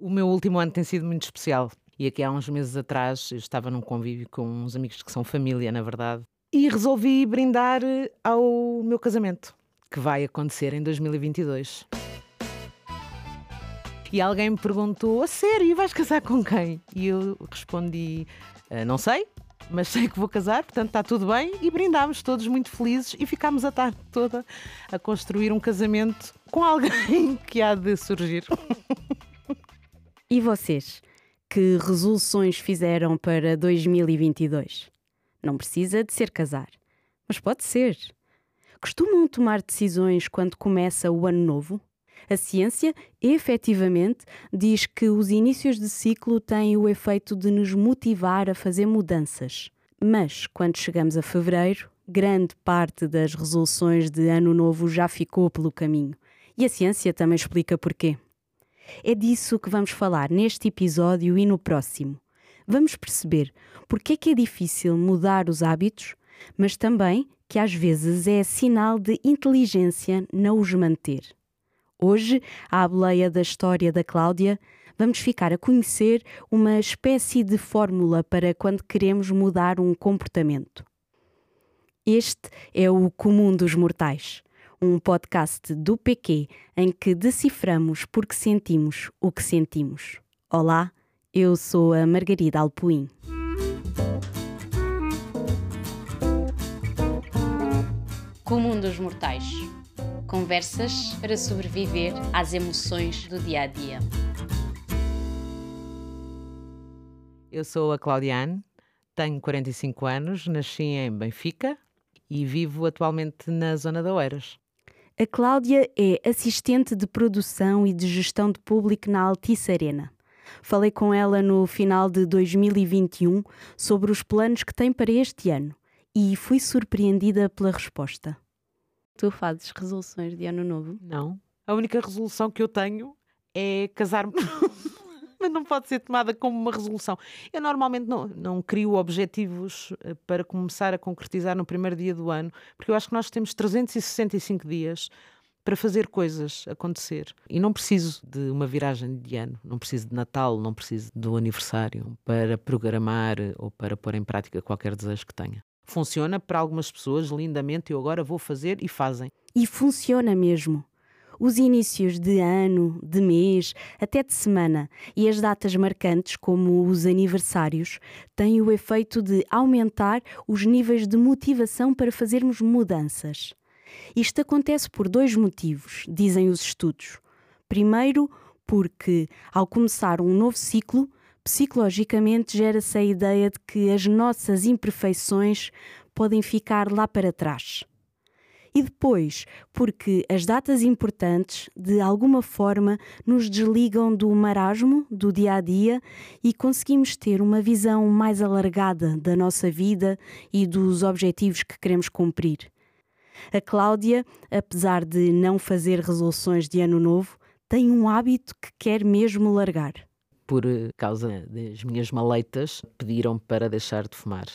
O meu último ano tem sido muito especial. E aqui há uns meses atrás eu estava num convívio com uns amigos que são família, na verdade, e resolvi brindar ao meu casamento, que vai acontecer em 2022. E alguém me perguntou: a sério, vais casar com quem? E eu respondi: ah, não sei, mas sei que vou casar, portanto está tudo bem. E brindámos todos muito felizes e ficámos a tarde toda a construir um casamento com alguém que há de surgir. E vocês? Que resoluções fizeram para 2022? Não precisa de ser casar, mas pode ser. Costumam tomar decisões quando começa o ano novo? A ciência, efetivamente, diz que os inícios de ciclo têm o efeito de nos motivar a fazer mudanças. Mas, quando chegamos a fevereiro, grande parte das resoluções de ano novo já ficou pelo caminho. E a ciência também explica porquê. É disso que vamos falar neste episódio e no próximo. Vamos perceber porque é que é difícil mudar os hábitos, mas também que às vezes é sinal de inteligência não os manter. Hoje, à boleia da história da Cláudia, vamos ficar a conhecer uma espécie de fórmula para quando queremos mudar um comportamento. Este é o comum dos mortais um podcast do PQ em que deciframos porque sentimos o que sentimos. Olá, eu sou a Margarida Alpuim. Comum dos Mortais Conversas para sobreviver às emoções do dia a dia. Eu sou a Claudiane, tenho 45 anos, nasci em Benfica e vivo atualmente na zona de Oeiras. A Cláudia é assistente de produção e de gestão de público na Altice Arena. Falei com ela no final de 2021 sobre os planos que tem para este ano e fui surpreendida pela resposta. Tu fazes resoluções de ano novo? Não. A única resolução que eu tenho é casar-me. mas não pode ser tomada como uma resolução. Eu normalmente não, não crio objetivos eh, para começar a concretizar no primeiro dia do ano, porque eu acho que nós temos 365 dias para fazer coisas acontecer. E não preciso de uma viragem de ano, não preciso de Natal, não preciso do aniversário para programar ou para pôr em prática qualquer desejo que tenha. Funciona para algumas pessoas lindamente, eu agora vou fazer e fazem. E funciona mesmo os inícios de ano, de mês, até de semana e as datas marcantes, como os aniversários, têm o efeito de aumentar os níveis de motivação para fazermos mudanças. Isto acontece por dois motivos, dizem os estudos. Primeiro, porque, ao começar um novo ciclo, psicologicamente gera-se a ideia de que as nossas imperfeições podem ficar lá para trás e depois porque as datas importantes, de alguma forma, nos desligam do marasmo do dia a dia e conseguimos ter uma visão mais alargada da nossa vida e dos objetivos que queremos cumprir. A Cláudia, apesar de não fazer resoluções de ano novo, tem um hábito que quer mesmo largar. Por causa das minhas maleitas, pediram para deixar de fumar.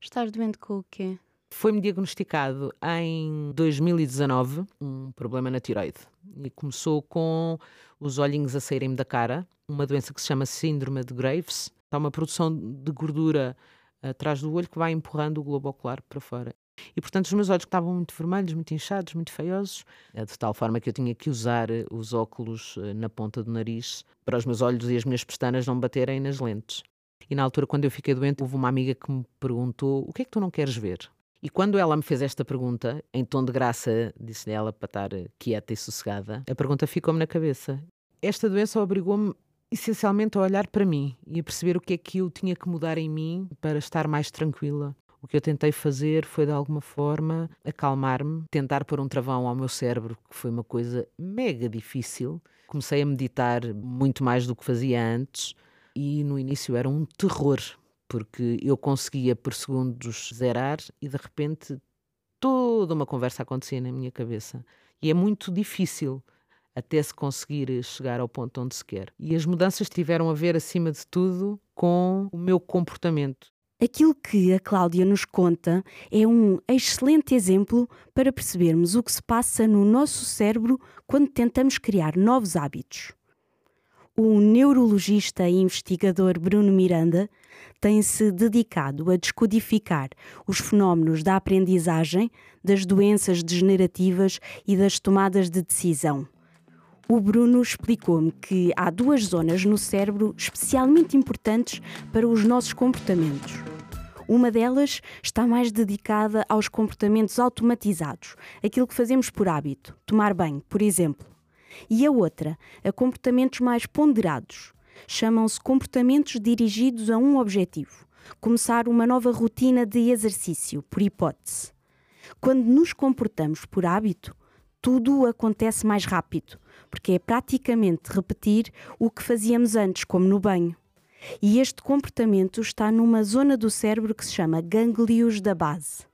Estás doente com o quê? Foi-me diagnosticado em 2019 um problema na tiroide e começou com os olhinhos a saírem-me da cara, uma doença que se chama Síndrome de Graves. Há uma produção de gordura atrás do olho que vai empurrando o globo ocular para fora. E portanto os meus olhos estavam muito vermelhos, muito inchados, muito feiosos, eh, de tal forma que eu tinha que usar eh, os óculos eh, na ponta do nariz para os meus olhos e as minhas pestanas não baterem nas lentes. E na altura, quando eu fiquei doente, houve uma amiga que me perguntou: O que é que tu não queres ver? E quando ela me fez esta pergunta, em tom de graça, disse-lhe ela para estar quieta e sossegada, a pergunta ficou-me na cabeça. Esta doença obrigou-me essencialmente a olhar para mim e a perceber o que é que eu tinha que mudar em mim para estar mais tranquila. O que eu tentei fazer foi, de alguma forma, acalmar-me, tentar pôr um travão ao meu cérebro, que foi uma coisa mega difícil. Comecei a meditar muito mais do que fazia antes e no início era um terror porque eu conseguia por segundos zerar e de repente toda uma conversa acontecia na minha cabeça. E é muito difícil até se conseguir chegar ao ponto onde se quer. E as mudanças tiveram a ver, acima de tudo, com o meu comportamento. Aquilo que a Cláudia nos conta é um excelente exemplo para percebermos o que se passa no nosso cérebro quando tentamos criar novos hábitos. O neurologista e investigador Bruno Miranda tem-se dedicado a descodificar os fenómenos da aprendizagem, das doenças degenerativas e das tomadas de decisão. O Bruno explicou-me que há duas zonas no cérebro especialmente importantes para os nossos comportamentos. Uma delas está mais dedicada aos comportamentos automatizados, aquilo que fazemos por hábito, tomar banho, por exemplo e a outra a comportamentos mais ponderados. Chamam-se comportamentos dirigidos a um objetivo, começar uma nova rotina de exercício, por hipótese. Quando nos comportamos por hábito, tudo acontece mais rápido, porque é praticamente repetir o que fazíamos antes, como no banho. E este comportamento está numa zona do cérebro que se chama gânglios da base.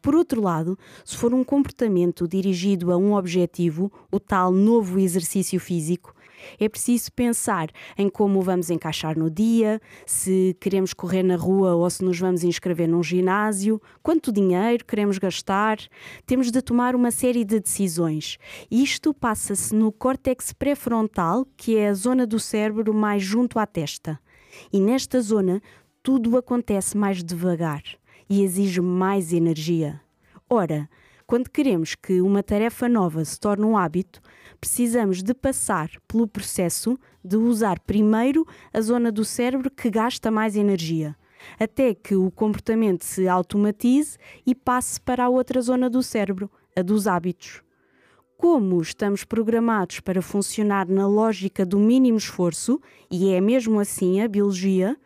Por outro lado, se for um comportamento dirigido a um objetivo, o tal novo exercício físico, é preciso pensar em como vamos encaixar no dia, se queremos correr na rua ou se nos vamos inscrever num ginásio, quanto dinheiro queremos gastar. Temos de tomar uma série de decisões. Isto passa-se no córtex pré-frontal, que é a zona do cérebro mais junto à testa. E nesta zona, tudo acontece mais devagar e exige mais energia. Ora, quando queremos que uma tarefa nova se torne um hábito, precisamos de passar pelo processo de usar primeiro a zona do cérebro que gasta mais energia, até que o comportamento se automatize e passe para a outra zona do cérebro, a dos hábitos. Como estamos programados para funcionar na lógica do mínimo esforço, e é mesmo assim a biologia,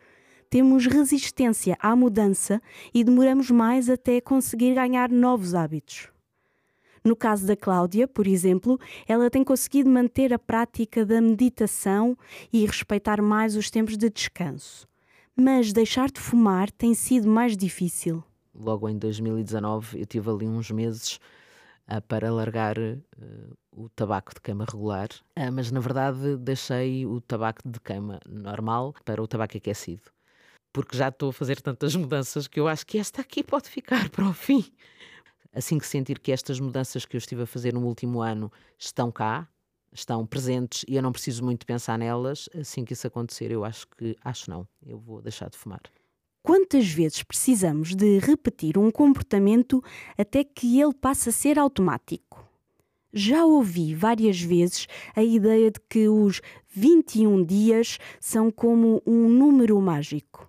temos resistência à mudança e demoramos mais até conseguir ganhar novos hábitos. No caso da Cláudia, por exemplo, ela tem conseguido manter a prática da meditação e respeitar mais os tempos de descanso. Mas deixar de fumar tem sido mais difícil. Logo em 2019, eu tive ali uns meses uh, para largar uh, o tabaco de cama regular, uh, mas na verdade deixei o tabaco de cama normal para o tabaco aquecido porque já estou a fazer tantas mudanças que eu acho que esta aqui pode ficar para o fim. Assim que sentir que estas mudanças que eu estive a fazer no último ano estão cá, estão presentes e eu não preciso muito pensar nelas, assim que isso acontecer, eu acho que, acho não, eu vou deixar de fumar. Quantas vezes precisamos de repetir um comportamento até que ele passe a ser automático? Já ouvi várias vezes a ideia de que os 21 dias são como um número mágico.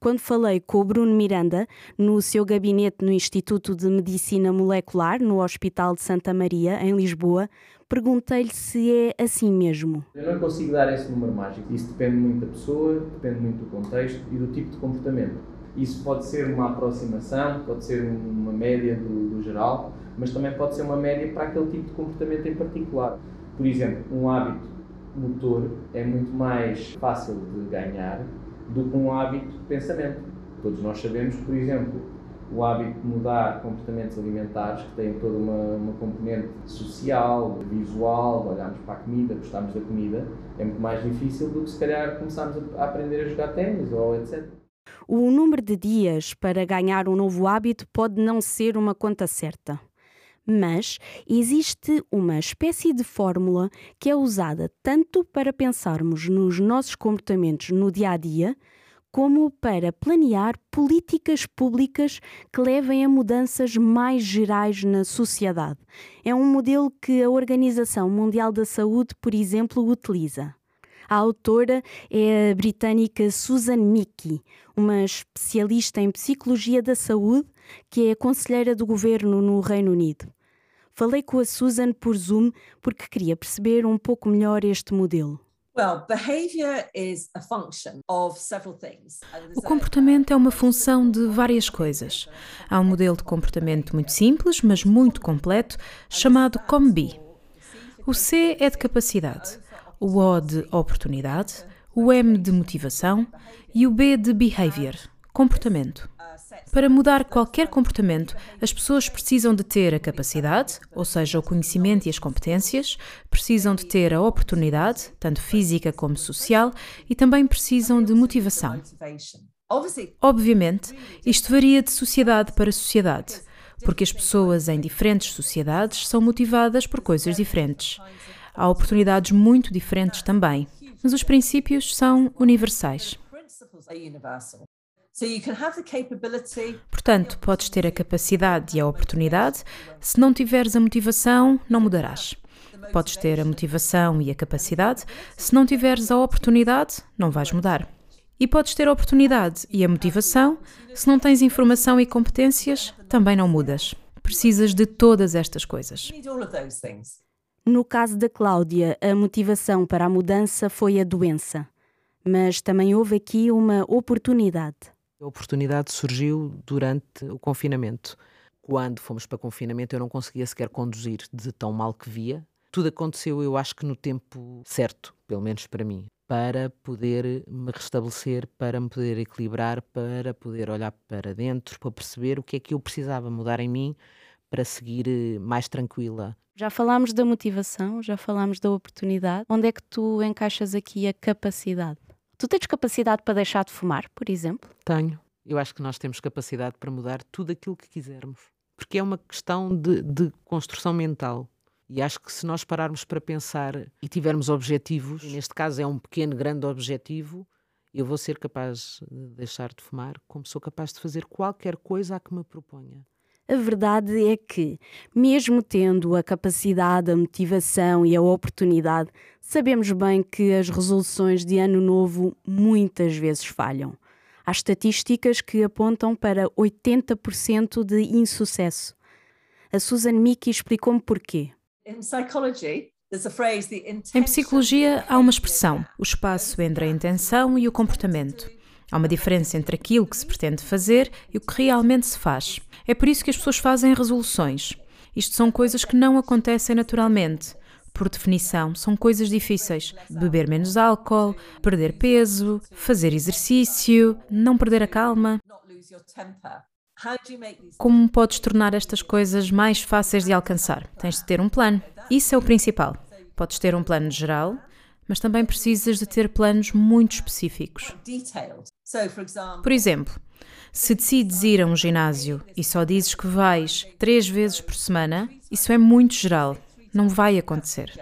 Quando falei com o Bruno Miranda, no seu gabinete no Instituto de Medicina Molecular, no Hospital de Santa Maria, em Lisboa, perguntei-lhe se é assim mesmo. Eu não consigo dar esse número mágico. Isso depende muito da pessoa, depende muito do contexto e do tipo de comportamento. Isso pode ser uma aproximação, pode ser uma média do, do geral, mas também pode ser uma média para aquele tipo de comportamento em particular. Por exemplo, um hábito motor é muito mais fácil de ganhar do que um hábito de pensamento. Todos nós sabemos, por exemplo, o hábito de mudar comportamentos alimentares, que tem toda uma, uma componente social, visual, de olharmos para a comida, gostarmos da comida, é muito mais difícil do que se calhar começarmos a aprender a jogar ténis ou etc. O número de dias para ganhar um novo hábito pode não ser uma conta certa. Mas existe uma espécie de fórmula que é usada tanto para pensarmos nos nossos comportamentos no dia a dia, como para planear políticas públicas que levem a mudanças mais gerais na sociedade. É um modelo que a Organização Mundial da Saúde, por exemplo, utiliza. A autora é a britânica Susan Mickey, uma especialista em psicologia da saúde que é conselheira do governo no Reino Unido. Falei com a Susan por Zoom porque queria perceber um pouco melhor este modelo. O comportamento é uma função de várias coisas. Há um modelo de comportamento muito simples, mas muito completo, chamado COMBI. O C é de capacidade, o O de oportunidade, o M de motivação e o B de behavior, comportamento. Para mudar qualquer comportamento, as pessoas precisam de ter a capacidade, ou seja, o conhecimento e as competências, precisam de ter a oportunidade, tanto física como social, e também precisam de motivação. Obviamente, isto varia de sociedade para sociedade, porque as pessoas em diferentes sociedades são motivadas por coisas diferentes. Há oportunidades muito diferentes também. mas os princípios são universais. Portanto, podes ter a capacidade e a oportunidade, se não tiveres a motivação, não mudarás. Podes ter a motivação e a capacidade, se não tiveres a oportunidade, não vais mudar. E podes ter a oportunidade e a motivação, se não tens informação e competências, também não mudas. Precisas de todas estas coisas. No caso da Cláudia, a motivação para a mudança foi a doença. Mas também houve aqui uma oportunidade. A oportunidade surgiu durante o confinamento. Quando fomos para confinamento, eu não conseguia sequer conduzir de tão mal que via. Tudo aconteceu, eu acho que no tempo certo, pelo menos para mim, para poder me restabelecer, para me poder equilibrar, para poder olhar para dentro, para perceber o que é que eu precisava mudar em mim para seguir eh, mais tranquila. Já falámos da motivação, já falámos da oportunidade. Onde é que tu encaixas aqui a capacidade? Tu tens capacidade para deixar de fumar, por exemplo? Tenho. Eu acho que nós temos capacidade para mudar tudo aquilo que quisermos. Porque é uma questão de, de construção mental. E acho que se nós pararmos para pensar e tivermos objetivos, e neste caso é um pequeno, grande objetivo, eu vou ser capaz de deixar de fumar, como sou capaz de fazer qualquer coisa a que me proponha. A verdade é que, mesmo tendo a capacidade, a motivação e a oportunidade, sabemos bem que as resoluções de ano novo muitas vezes falham. Há estatísticas que apontam para 80% de insucesso. A Susan Mickey explicou-me porquê. Em psicologia, há uma expressão, o espaço entre a intenção e o comportamento. Há uma diferença entre aquilo que se pretende fazer e o que realmente se faz. É por isso que as pessoas fazem resoluções. Isto são coisas que não acontecem naturalmente. Por definição, são coisas difíceis. Beber menos álcool, perder peso, fazer exercício, não perder a calma. Como podes tornar estas coisas mais fáceis de alcançar? Tens de ter um plano. Isso é o principal. Podes ter um plano geral, mas também precisas de ter planos muito específicos. Por exemplo, se decides ir a um ginásio e só dizes que vais três vezes por semana, isso é muito geral. Não vai acontecer.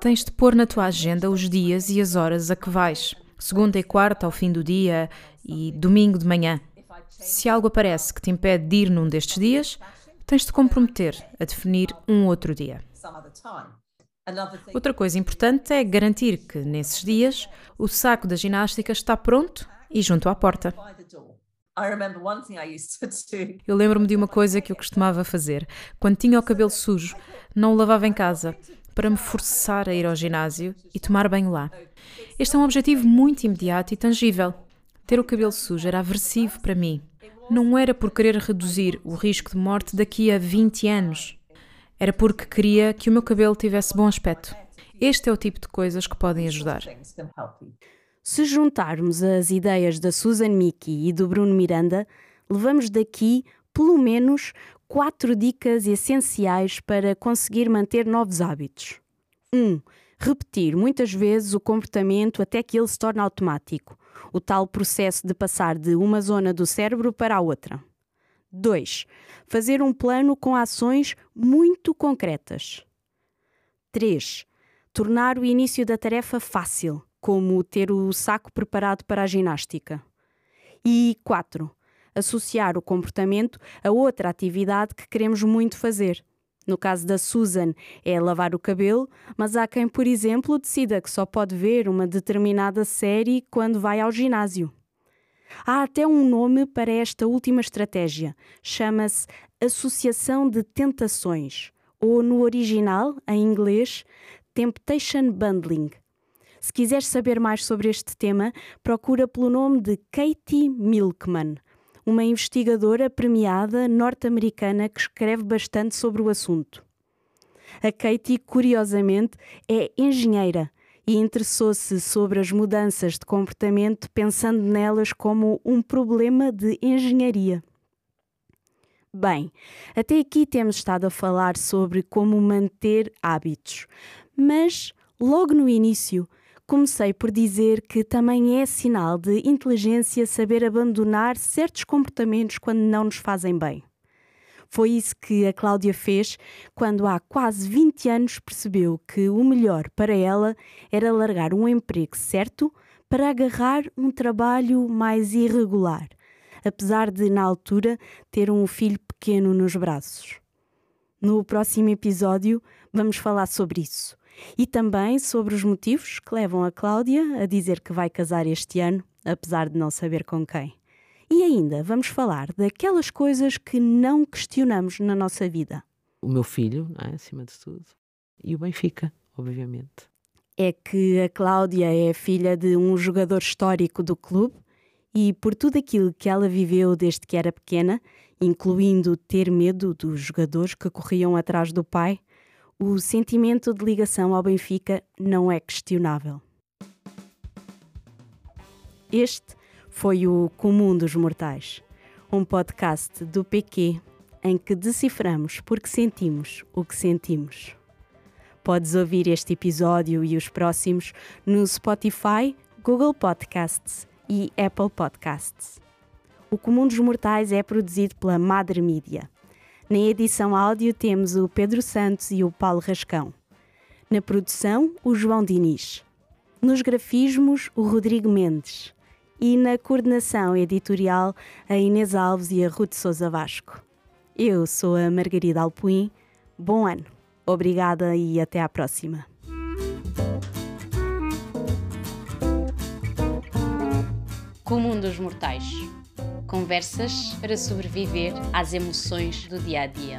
Tens de pôr na tua agenda os dias e as horas a que vais. Segunda e quarta ao fim do dia e domingo de manhã. Se algo aparece que te impede de ir num destes dias, tens de comprometer a definir um outro dia. Outra coisa importante é garantir que, nesses dias, o saco da ginástica está pronto e junto à porta. Eu lembro-me de uma coisa que eu costumava fazer. Quando tinha o cabelo sujo, não o lavava em casa, para me forçar a ir ao ginásio e tomar banho lá. Este é um objetivo muito imediato e tangível. Ter o cabelo sujo era aversivo para mim. Não era por querer reduzir o risco de morte daqui a 20 anos. Era porque queria que o meu cabelo tivesse bom aspecto. Este é o tipo de coisas que podem ajudar. Se juntarmos as ideias da Susan Mickey e do Bruno Miranda, levamos daqui pelo menos quatro dicas essenciais para conseguir manter novos hábitos. 1. Um, repetir muitas vezes o comportamento até que ele se torne automático, o tal processo de passar de uma zona do cérebro para a outra. 2. Fazer um plano com ações muito concretas. 3. Tornar o início da tarefa fácil, como ter o saco preparado para a ginástica. E 4. Associar o comportamento a outra atividade que queremos muito fazer. No caso da Susan, é lavar o cabelo, mas há quem, por exemplo, decida que só pode ver uma determinada série quando vai ao ginásio. Há até um nome para esta última estratégia. Chama-se Associação de Tentações, ou no original, em inglês, Temptation Bundling. Se quiseres saber mais sobre este tema, procura pelo nome de Katie Milkman, uma investigadora premiada norte-americana que escreve bastante sobre o assunto. A Katie, curiosamente, é engenheira e interessou-se sobre as mudanças de comportamento pensando nelas como um problema de engenharia. Bem, até aqui temos estado a falar sobre como manter hábitos, mas logo no início comecei por dizer que também é sinal de inteligência saber abandonar certos comportamentos quando não nos fazem bem. Foi isso que a Cláudia fez quando há quase 20 anos percebeu que o melhor para ela era largar um emprego certo para agarrar um trabalho mais irregular, apesar de, na altura, ter um filho pequeno nos braços. No próximo episódio, vamos falar sobre isso e também sobre os motivos que levam a Cláudia a dizer que vai casar este ano, apesar de não saber com quem. E ainda vamos falar daquelas coisas que não questionamos na nossa vida. O meu filho, é? acima de tudo, e o Benfica, obviamente. É que a Cláudia é filha de um jogador histórico do clube e por tudo aquilo que ela viveu desde que era pequena, incluindo ter medo dos jogadores que corriam atrás do pai, o sentimento de ligação ao Benfica não é questionável. Este foi o Comum dos Mortais, um podcast do PQ em que deciframos porque sentimos o que sentimos. Podes ouvir este episódio e os próximos no Spotify, Google Podcasts e Apple Podcasts. O Comum dos Mortais é produzido pela Madre Mídia. Na edição áudio temos o Pedro Santos e o Paulo Rascão. Na produção, o João Diniz. Nos grafismos, o Rodrigo Mendes. E na coordenação editorial, a Inês Alves e a Ruth Souza Vasco. Eu sou a Margarida Alpuim. Bom ano. Obrigada e até à próxima. Comum dos Mortais. Conversas para sobreviver às emoções do dia a dia.